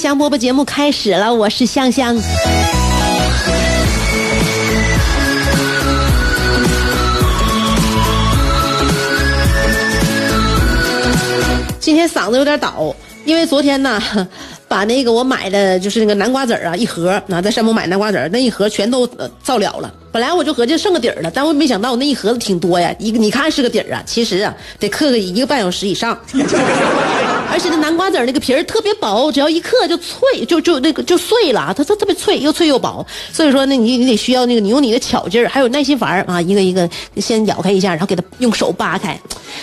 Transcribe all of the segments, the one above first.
香饽饽节目开始了，我是香香。今天嗓子有点倒，因为昨天呢，把那个我买的就是那个南瓜籽啊，一盒，啊，在山姆买南瓜籽那一盒全都呃造了了。本来我就合计剩个底儿了，但我没想到那一盒子挺多呀。一个你看是个底儿啊，其实啊得刻个一个半小时以上。而且那南瓜籽那个皮儿特别薄，只要一嗑就脆，就就那个就碎了，它它特别脆，又脆又薄。所以说呢，你你得需要那个你用你的巧劲儿，还有耐心法儿啊，一个一个先咬开一下，然后给它用手扒开。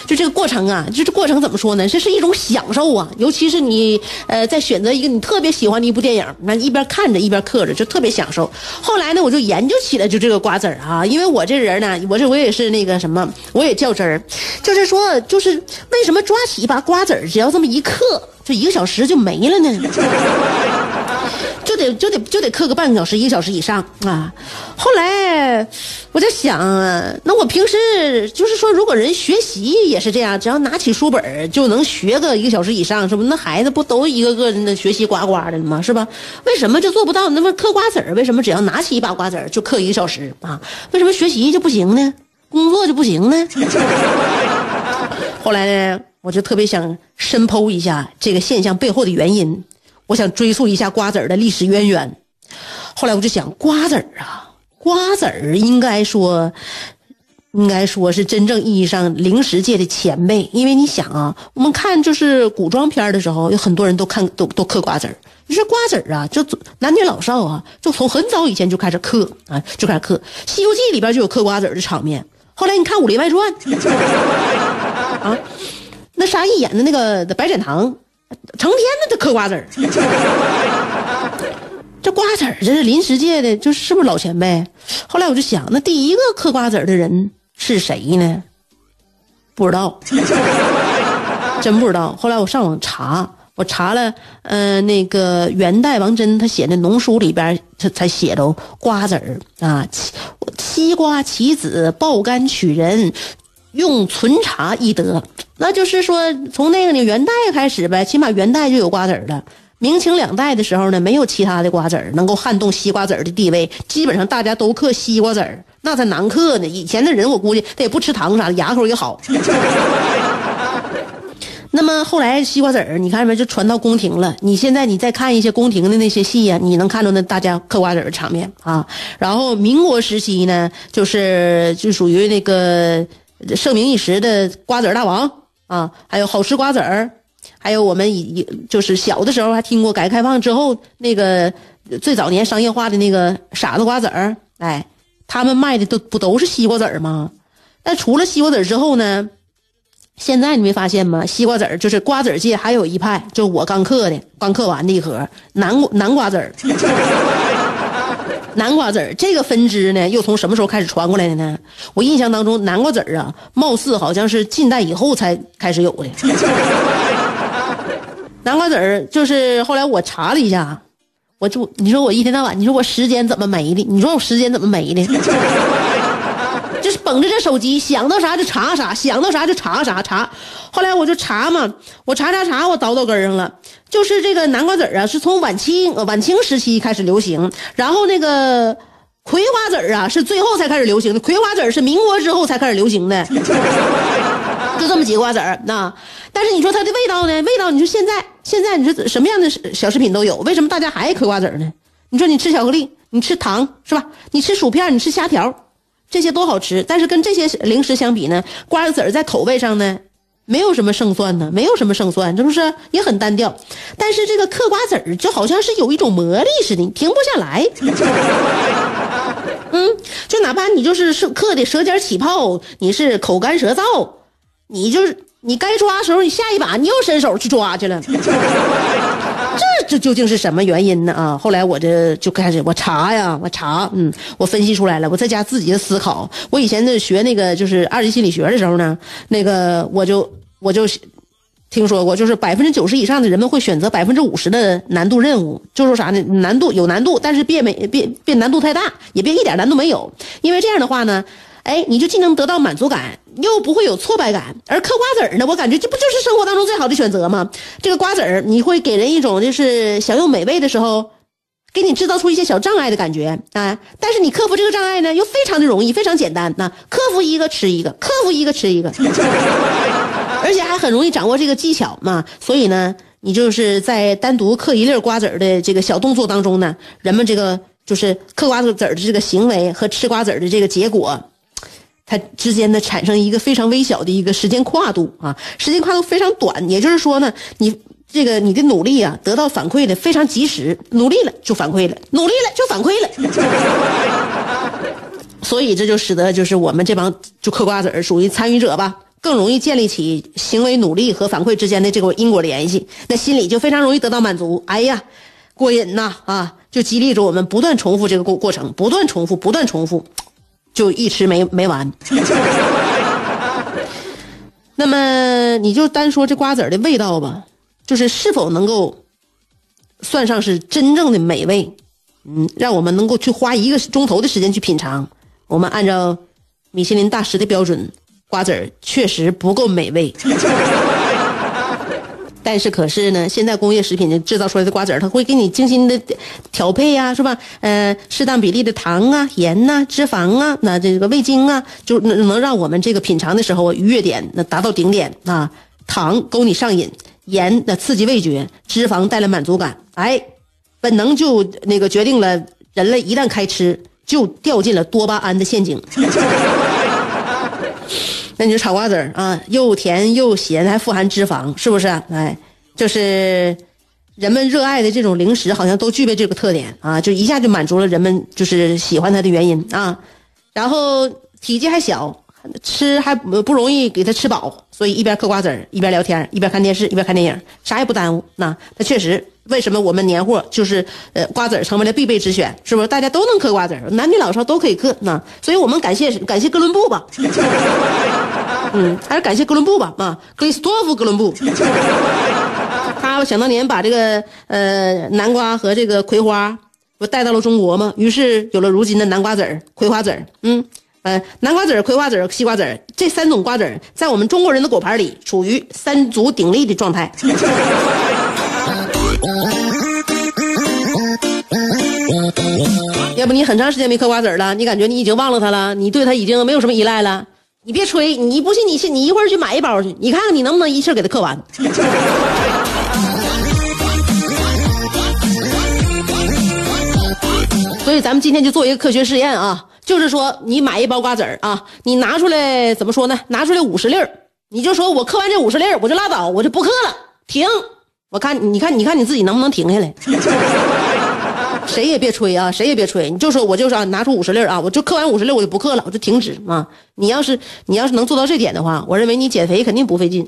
就这个过程啊，就这过程怎么说呢？这是一种享受啊，尤其是你呃在选择一个你特别喜欢的一部电影，那一边看着一边嗑着，就特别享受。后来呢，我就研究起来就这个瓜子儿啊，因为我这人呢，我这我也是那个什么，我也较真儿，就是说，就是为什么抓起一把瓜子儿，只要这么一嗑，就一个小时就没了呢？就得就得就得嗑个半个小时、一个小时以上啊！后来我在想，那我平时就是说，如果人学习也是这样，只要拿起书本就能学个一个小时以上，是不？那孩子不都一个个的学习呱呱的吗？是吧？为什么就做不到？那么嗑瓜子儿，为什么只要拿起一把瓜子儿就嗑一个小时啊？为什么学习就不行呢？工作就不行呢？后来呢，我就特别想深剖一下这个现象背后的原因。我想追溯一下瓜子儿的历史渊源，后来我就想，瓜子儿啊，瓜子儿应该说，应该说是真正意义上零食界的前辈，因为你想啊，我们看就是古装片的时候，有很多人都看都都嗑瓜子儿。你说瓜子儿啊，就男女老少啊，就从很早以前就开始嗑啊，就开始嗑。《西游记》里边就有嗑瓜子儿的场面。后来你看《武林外传》，啊，那沙溢演的那个白展堂。成天的都嗑瓜子儿，这瓜子儿这是临时界的，就是不是老前辈？后来我就想，那第一个嗑瓜子儿的人是谁呢？不知道，真不知道。后来我上网查，我查了，呃，那个元代王珍他写的农书里边，他才写着瓜子儿啊，西瓜棋子爆肝取人。用存茶易得，那就是说从那个呢元代开始呗，起码元代就有瓜子儿了。明清两代的时候呢，没有其他的瓜子儿能够撼动西瓜子儿的地位，基本上大家都嗑西瓜子儿，那才难嗑呢。以前的人我估计他也不吃糖啥的，牙口也好。那么后来西瓜子儿，你看没就传到宫廷了。你现在你再看一些宫廷的那些戏呀，你能看到那大家嗑瓜子儿的场面啊。然后民国时期呢，就是就属于那个。盛名一时的瓜子大王啊，还有好吃瓜子儿，还有我们以以就是小的时候还听过，改革开放之后那个最早年商业化的那个傻子瓜子儿，哎，他们卖的都不都是西瓜籽儿吗？但除了西瓜籽儿之后呢，现在你没发现吗？西瓜籽儿就是瓜子界还有一派，就我刚嗑的，刚嗑完的一盒南南瓜籽儿。南瓜籽儿这个分支呢，又从什么时候开始传过来的呢？我印象当中，南瓜籽儿啊，貌似好像是近代以后才开始有的。南瓜籽儿就是后来我查了一下，我就你说我一天到晚，你说我时间怎么没的？你说我时间怎么没的？就是捧着这手机，想到啥就查啥，想到啥就查啥查。后来我就查嘛，我查查查，我倒到根上了。就是这个南瓜籽啊，是从晚清晚清时期开始流行，然后那个葵花籽啊，是最后才开始流行的。葵花籽是民国之后才开始流行的，就这么几个瓜子儿。那但是你说它的味道呢？味道你说现在现在你说什么样的小食品都有，为什么大家还爱嗑瓜子呢？你说你吃巧克力，你吃糖是吧？你吃薯片，你吃虾条，这些都好吃。但是跟这些零食相比呢，瓜子儿在口味上呢，没有什么胜算呢，没有什么胜算，是不是？也很单调。但是这个嗑瓜子儿就好像是有一种魔力似的，你停不下来。嗯，就哪怕你就是是嗑的舌尖起泡，你是口干舌燥，你就是你该抓的时候，你下一把你又伸手去抓去了。这究竟是什么原因呢？啊，后来我这就开始我查呀，我查，嗯，我分析出来了，我在家自己的思考。我以前在学那个就是二级心理学的时候呢，那个我就我就听说过，就是百分之九十以上的人们会选择百分之五十的难度任务，就说啥呢？难度有难度，但是别没别别难度太大，也别一点难度没有，因为这样的话呢。哎，你就既能得到满足感，又不会有挫败感。而嗑瓜子儿呢，我感觉这不就是生活当中最好的选择吗？这个瓜子儿，你会给人一种就是享用美味的时候，给你制造出一些小障碍的感觉啊。但是你克服这个障碍呢，又非常的容易，非常简单。那克服一个吃一个，克服一个吃一个，而且还很容易掌握这个技巧嘛。所以呢，你就是在单独嗑一粒瓜子儿的这个小动作当中呢，人们这个就是嗑瓜子儿的这个行为和吃瓜子儿的这个结果。它之间呢产生一个非常微小的一个时间跨度啊，时间跨度非常短，也就是说呢，你这个你的努力啊得到反馈的非常及时，努力了就反馈了，努力了就反馈了，所以这就使得就是我们这帮就嗑瓜子儿属于参与者吧，更容易建立起行为努力和反馈之间的这个因果联系，那心里就非常容易得到满足，哎呀，过瘾呐啊，就激励着我们不断重复这个过过程，不断重复，不断重复。就一吃没没完，那么你就单说这瓜子的味道吧，就是是否能够算上是真正的美味？嗯，让我们能够去花一个钟头的时间去品尝。我们按照米其林大师的标准，瓜子儿确实不够美味。但是可是呢，现在工业食品制造出来的瓜子儿，它会给你精心的调配呀，是吧？呃，适当比例的糖啊、盐呐、脂肪啊，那这个味精啊，就能能让我们这个品尝的时候愉悦点那达到顶点啊。糖勾你上瘾，盐那刺激味觉，脂肪带来满足感，哎，本能就那个决定了人类一旦开吃，就掉进了多巴胺的陷阱。那你说炒瓜子儿啊，又甜又咸，还富含脂肪，是不是？哎，就是人们热爱的这种零食，好像都具备这个特点啊，就一下就满足了人们就是喜欢它的原因啊。然后体积还小，吃还不容易给他吃饱，所以一边嗑瓜子，一边聊天，一边看电视，一边看电影，啥也不耽误。那它确实。为什么我们年货就是呃瓜子成为了必备之选？是不是大家都能嗑瓜子，男女老少都可以嗑？那所以我们感谢感谢哥伦布吧，嗯，还是感谢哥伦布吧啊，克里斯托夫哥伦布，他想当年把这个呃南瓜和这个葵花不带到了中国嘛，于是有了如今的南瓜子、葵花籽，嗯，呃南瓜籽、葵花籽、西瓜籽这三种瓜子，在我们中国人的果盘里处于三足鼎立的状态。要不你很长时间没嗑瓜子了，你感觉你已经忘了它了，你对它已经没有什么依赖了。你别吹，你不信你信，你一会儿去买一包去，你看看你能不能一气给它嗑完。所以咱们今天就做一个科学试验啊，就是说你买一包瓜子儿啊，你拿出来怎么说呢？拿出来五十粒儿，你就说我嗑完这五十粒儿，我就拉倒，我就不嗑了，停。我看，你看，你看你自己能不能停下来？谁也别吹啊，谁也别吹，你就说我就是拿出五十粒啊，我就嗑完五十粒，我就不嗑了，我就停止啊。你要是你要是能做到这点的话，我认为你减肥肯定不费劲。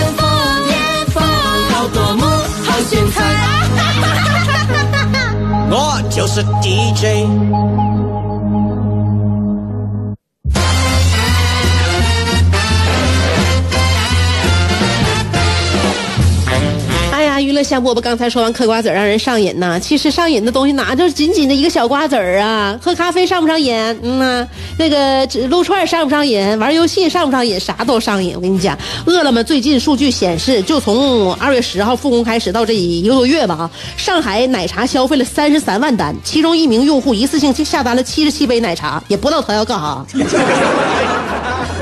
我就是 DJ。香饽饽刚才说完嗑瓜子让人上瘾呐，其实上瘾的东西哪就是仅仅的一个小瓜子儿啊？喝咖啡上不上瘾？嗯呐、那个撸串上不上瘾？玩游戏上不上瘾？啥都上瘾。我跟你讲，饿了么最近数据显示，就从二月十号复工开始到这一个多月吧，上海奶茶消费了三十三万单，其中一名用户一次性就下单了七十七杯奶茶，也不知道他要干啥。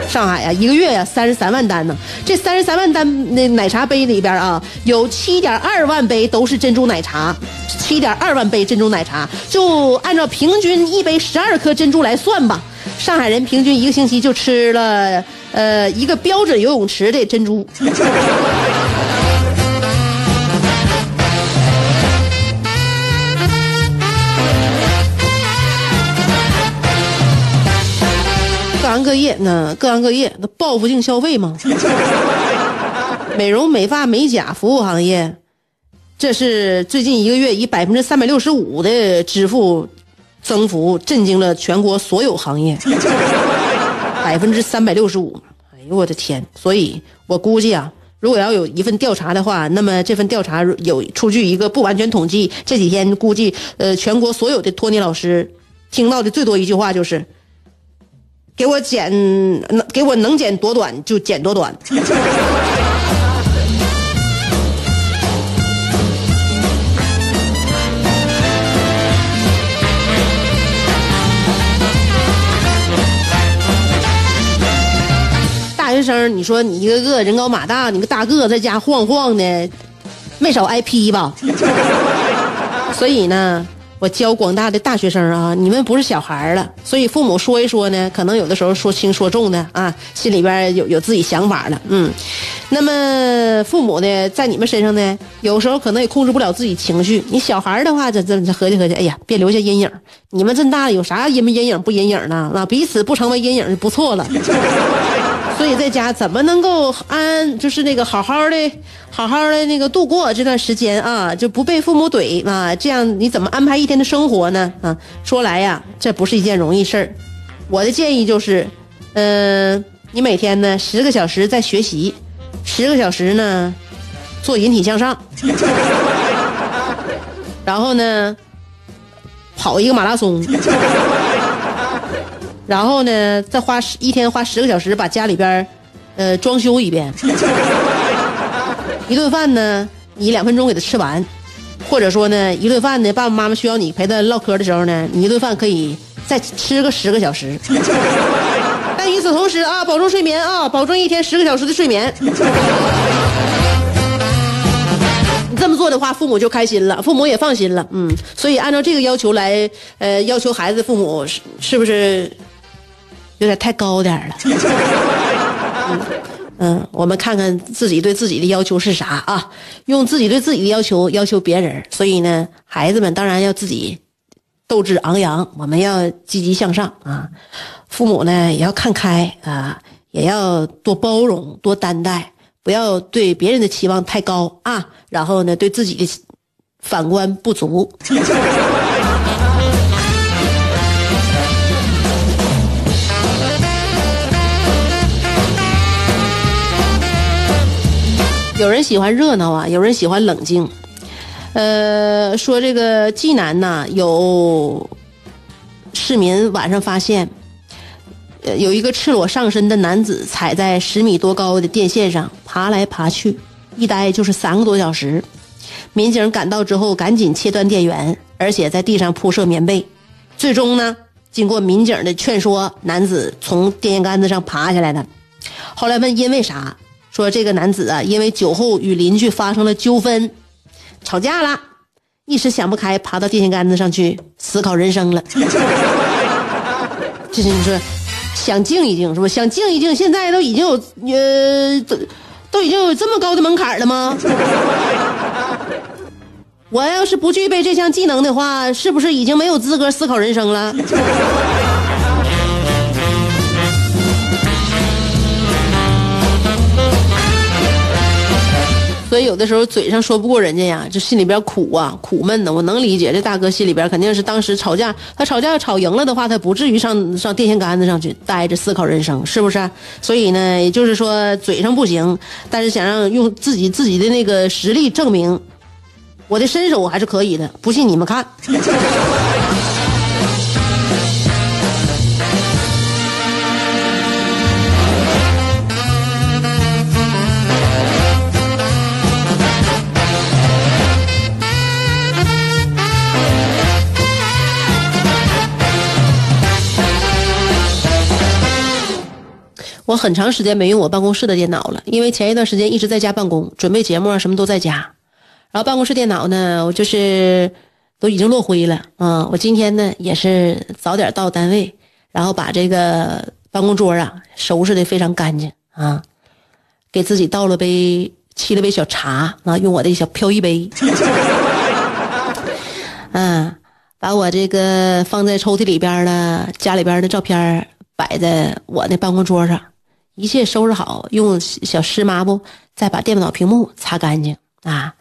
上海呀、一个月呀、三十三万单呢。这三十三万单那奶茶杯里边啊，有七点二万杯都是珍珠奶茶，七点二万杯珍珠奶茶，就按照平均一杯十二颗珍珠来算吧，上海人平均一个星期就吃了呃一个标准游泳池的珍珠。各行各业，那各行各业那报复性消费嘛，美容美发美甲服务行业，这是最近一个月以百分之三百六十五的支付增幅，震惊了全国所有行业，百分之三百六十五。哎呦我的天！所以我估计啊，如果要有一份调查的话，那么这份调查有出具一个不完全统计，这几天估计呃全国所有的托尼老师听到的最多一句话就是。给我剪，能给我能剪多短就剪多短。大学生，你说你一个个人高马大，你个大个在家晃晃的，没少挨批吧？所以呢，我教广大的大学生啊，你们不是小孩了，所以父母说一说呢，可能有的时候说轻说重的啊，心里边有有自己想法了，嗯。那么父母呢，在你们身上呢，有时候可能也控制不了自己情绪。你小孩的话，这这合计合计，哎呀，别留下阴影。你们这么大，有啥阴不阴影不阴影呢？啊，彼此不成为阴影就不错了。所以在家怎么能够安，就是那个好好的、好好的那个度过这段时间啊，就不被父母怼啊，这样你怎么安排一天的生活呢？啊，说来呀，这不是一件容易事儿。我的建议就是，嗯、你每天呢十个小时在学习，十个小时呢做引体向上，然后呢跑一个马拉松。然后呢，再花十一天花十个小时把家里边儿，呃，装修一遍。一顿饭呢，你两分钟给他吃完，或者说呢，一顿饭呢，爸爸妈妈需要你陪他唠嗑的时候呢，你一顿饭可以再吃个十个小时。但与此同时啊，保证睡眠啊，保证一天十个小时的睡眠。你这么做的话，父母就开心了，父母也放心了，嗯，所以按照这个要求来，呃，要求孩子，父母是是不是有点太高点了？嗯，我们看看自己对自己的要求是啥啊？用自己对自己的要求要求别人，所以呢，孩子们当然要自己斗志昂扬，我们要积极向上啊。父母呢也要看开啊，也要多包容、多担待，不要对别人的期望太高啊。然后呢，对自己的反观不足。有人喜欢热闹啊，有人喜欢冷静。呃，说这个济南呐，有市民晚上发现，呃，有一个赤裸上身的男子踩在十米多高的电线上爬来爬去，一待就是三个多小时。民警赶到之后，赶紧切断电源，而且在地上铺设棉被。最终呢，经过民警的劝说，男子从电线杆子上爬下来了。后来问因为啥，说这个男子啊，因为酒后与邻居发生了纠纷，吵架了，一时想不开，爬到电线杆子上去思考人生了。这是你说想静一静是吧？想静一静，现在都已经有呃，都都已经有这么高的门槛了吗？我要是不具备这项技能的话，是不是已经没有资格思考人生了？有的时候嘴上说不过人家呀，就心里边苦啊，苦闷呢。我能理解，这大哥心里边肯定是当时吵架，他吵架吵赢了的话，他不至于上上电线杆子上去待着思考人生，是不是？所以呢，也就是说嘴上不行，但是想让用自己自己的那个实力证明我的身手还是可以的，不信你们看。很长时间没用我办公室的电脑了，因为前一段时间一直在家办公，准备节目啊什么都在家。然后办公室电脑呢，我就是都已经落灰了啊。我今天呢也是早点到单位，然后把这个办公桌啊收拾的非常干净啊，给自己倒了杯沏了杯小茶啊，用我的小飘逸杯，嗯，把我这个放在抽屉里边的家里边的照片摆在我的办公桌上。一切收拾好，用小湿抹布再把电脑屏幕擦干净啊。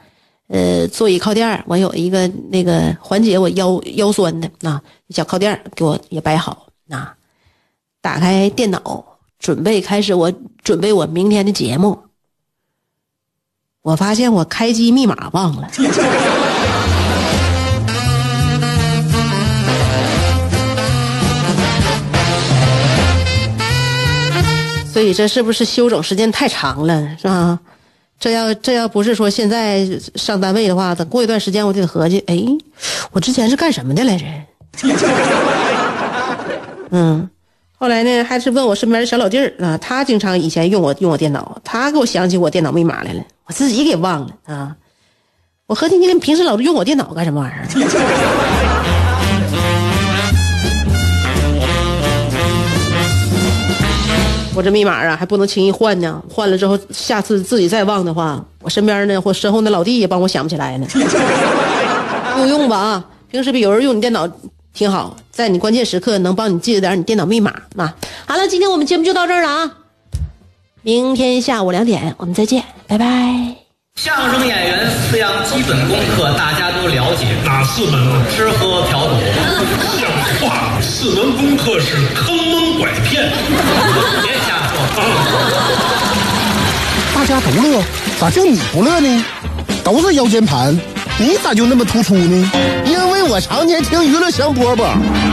呃，座椅靠垫我有一个那个缓解我腰腰酸的啊，小靠垫给我也摆好啊。打开电脑，准备开始我准备我明天的节目。我发现我开机密码忘了。所以这是不是休整时间太长了，是吧？这要这要不是说现在上单位的话，等过一段时间我就得合计，哎，我之前是干什么的来着？嗯，后来呢，还是问我身边的小老弟儿啊，他经常以前用我用我电脑，他给我想起我电脑密码来了，我自己给忘了啊。我合计你平时老用我电脑干什么玩意儿？我这密码啊，还不能轻易换呢。换了之后，下次自己再忘的话，我身边呢或身后那老弟也帮我想不起来呢。够用吧啊！平时比有人用你电脑挺好，在你关键时刻能帮你记得点你电脑密码啊。好了，今天我们节目就到这儿了啊！明天下午两点我们再见，拜拜。相声演员四样基本功课大家都了解，哪四门呢？吃喝嫖赌。像话，四门功课是坑蒙拐骗。大家都乐，咋就你不乐呢？都是腰间盘，你咋就那么突出呢？因为我常年听娱乐香饽饽，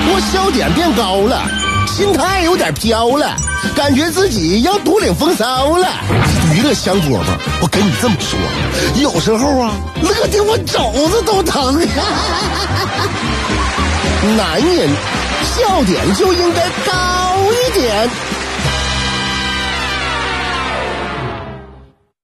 我笑点变高了，心态有点飘了，感觉自己要独领风骚了。娱乐香饽饽，我跟你这么说，有时候啊，乐的我肘子都疼。男人笑点就应该高一点。